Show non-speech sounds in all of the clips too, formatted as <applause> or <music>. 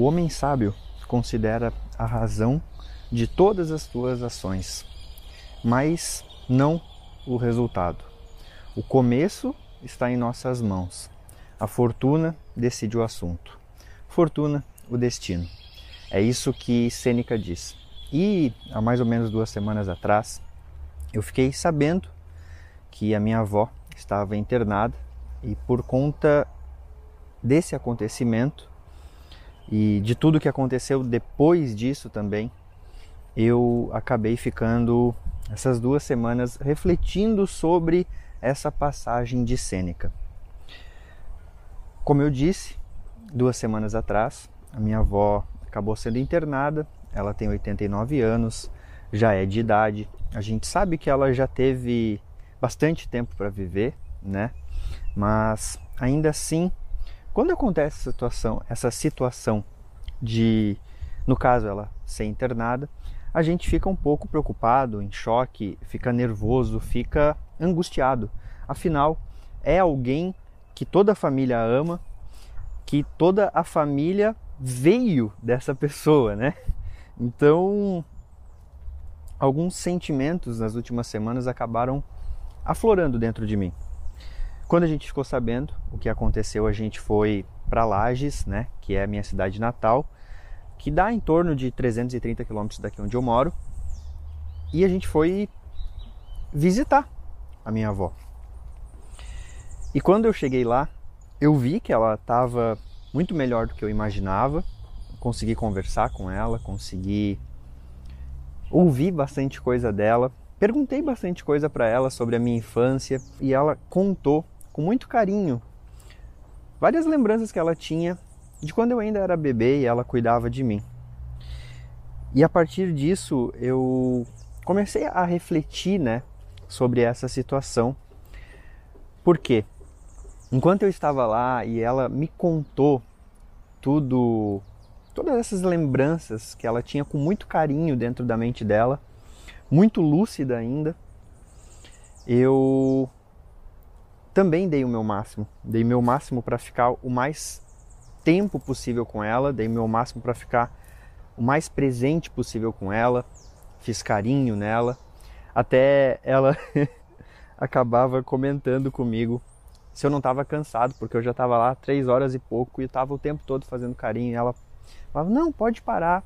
O homem sábio considera a razão de todas as tuas ações, mas não o resultado. O começo está em nossas mãos. A fortuna decide o assunto. Fortuna, o destino. É isso que Sêneca diz. E há mais ou menos duas semanas atrás, eu fiquei sabendo que a minha avó estava internada e por conta desse acontecimento e de tudo que aconteceu depois disso também, eu acabei ficando essas duas semanas refletindo sobre essa passagem de Sêneca. Como eu disse, duas semanas atrás, a minha avó acabou sendo internada, ela tem 89 anos, já é de idade. A gente sabe que ela já teve bastante tempo para viver, né? Mas ainda assim quando acontece essa situação, essa situação de, no caso, ela ser internada, a gente fica um pouco preocupado, em choque, fica nervoso, fica angustiado. Afinal, é alguém que toda a família ama, que toda a família veio dessa pessoa, né? Então, alguns sentimentos nas últimas semanas acabaram aflorando dentro de mim. Quando a gente ficou sabendo o que aconteceu, a gente foi para Lages, né, que é a minha cidade natal, que dá em torno de 330 quilômetros daqui onde eu moro, e a gente foi visitar a minha avó. E quando eu cheguei lá, eu vi que ela estava muito melhor do que eu imaginava. Consegui conversar com ela, consegui ouvir bastante coisa dela. Perguntei bastante coisa para ela sobre a minha infância e ela contou com muito carinho várias lembranças que ela tinha de quando eu ainda era bebê e ela cuidava de mim. E a partir disso eu comecei a refletir, né, sobre essa situação. Por quê? Enquanto eu estava lá e ela me contou tudo, todas essas lembranças que ela tinha com muito carinho dentro da mente dela, muito lúcida ainda, eu também dei o meu máximo. Dei meu máximo para ficar o mais tempo possível com ela, dei meu máximo para ficar o mais presente possível com ela, fiz carinho nela, até ela <laughs> acabava comentando comigo se eu não estava cansado, porque eu já estava lá três horas e pouco e estava o tempo todo fazendo carinho. E ela falava: Não, pode parar.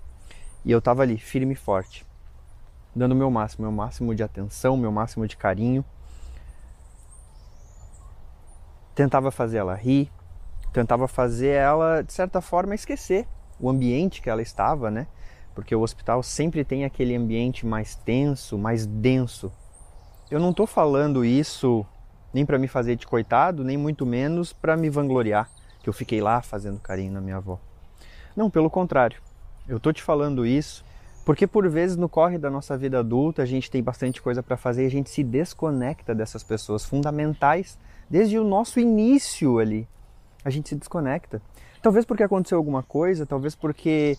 E eu estava ali, firme e forte, dando o meu máximo, meu máximo de atenção, meu máximo de carinho tentava fazer ela rir, tentava fazer ela, de certa forma, esquecer o ambiente que ela estava, né? Porque o hospital sempre tem aquele ambiente mais tenso, mais denso. Eu não estou falando isso nem para me fazer de coitado, nem muito menos para me vangloriar que eu fiquei lá fazendo carinho na minha avó. Não, pelo contrário. Eu estou te falando isso porque por vezes no corre da nossa vida adulta a gente tem bastante coisa para fazer e a gente se desconecta dessas pessoas fundamentais desde o nosso início ali. A gente se desconecta. Talvez porque aconteceu alguma coisa, talvez porque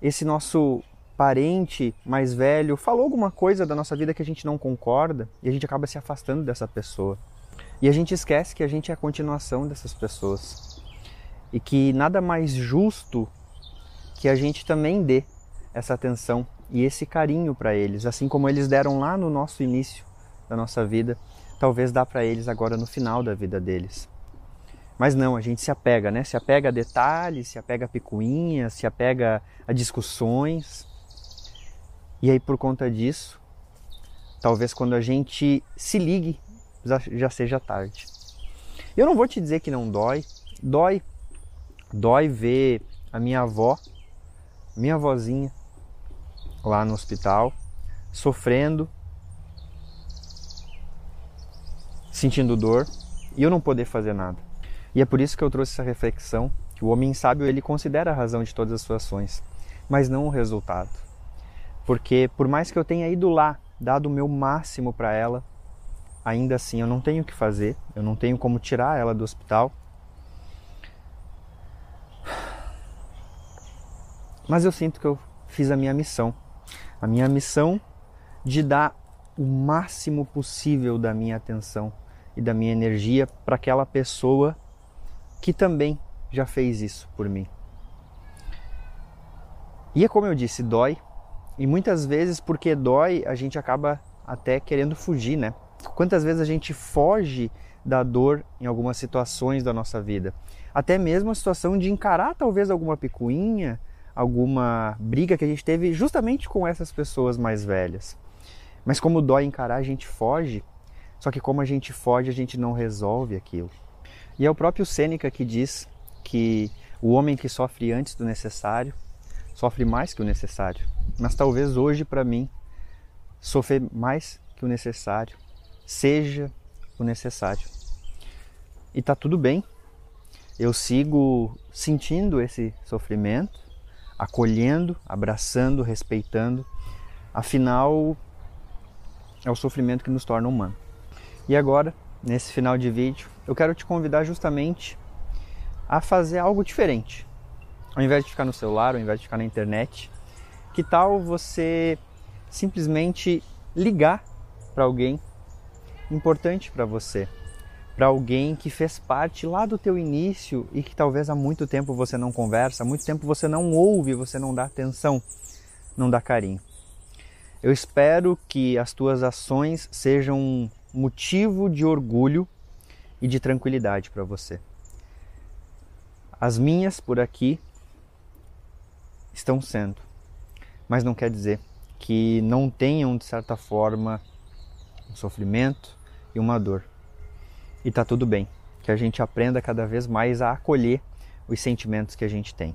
esse nosso parente mais velho falou alguma coisa da nossa vida que a gente não concorda e a gente acaba se afastando dessa pessoa. E a gente esquece que a gente é a continuação dessas pessoas. E que nada mais justo que a gente também dê essa atenção e esse carinho para eles, assim como eles deram lá no nosso início da nossa vida talvez dá para eles agora no final da vida deles. Mas não, a gente se apega, né? Se apega a detalhes, se apega a picuinhas, se apega a discussões. E aí por conta disso, talvez quando a gente se ligue, já seja tarde. Eu não vou te dizer que não dói, dói. Dói ver a minha avó, minha avózinha lá no hospital, sofrendo sentindo dor e eu não poder fazer nada. E é por isso que eu trouxe essa reflexão, que o homem sábio ele considera a razão de todas as suas ações, mas não o resultado. Porque por mais que eu tenha ido lá, dado o meu máximo para ela, ainda assim eu não tenho o que fazer, eu não tenho como tirar ela do hospital. Mas eu sinto que eu fiz a minha missão. A minha missão de dar o máximo possível da minha atenção e da minha energia para aquela pessoa que também já fez isso por mim. E é como eu disse, dói. E muitas vezes, porque dói, a gente acaba até querendo fugir, né? Quantas vezes a gente foge da dor em algumas situações da nossa vida? Até mesmo a situação de encarar talvez alguma picuinha, alguma briga que a gente teve justamente com essas pessoas mais velhas. Mas como dói encarar, a gente foge. Só que como a gente foge, a gente não resolve aquilo. E é o próprio Sêneca que diz que o homem que sofre antes do necessário sofre mais que o necessário. Mas talvez hoje para mim sofrer mais que o necessário seja o necessário. E tá tudo bem. Eu sigo sentindo esse sofrimento, acolhendo, abraçando, respeitando. Afinal, é o sofrimento que nos torna humano. E agora, nesse final de vídeo, eu quero te convidar justamente a fazer algo diferente. Ao invés de ficar no celular, ao invés de ficar na internet, que tal você simplesmente ligar para alguém importante para você, para alguém que fez parte lá do teu início e que talvez há muito tempo você não conversa, há muito tempo você não ouve, você não dá atenção, não dá carinho. Eu espero que as tuas ações sejam motivo de orgulho e de tranquilidade para você. As minhas por aqui estão sendo, mas não quer dizer que não tenham, de certa forma, um sofrimento e uma dor. E tá tudo bem, que a gente aprenda cada vez mais a acolher os sentimentos que a gente tem.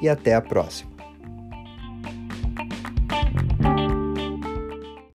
e até a próxima.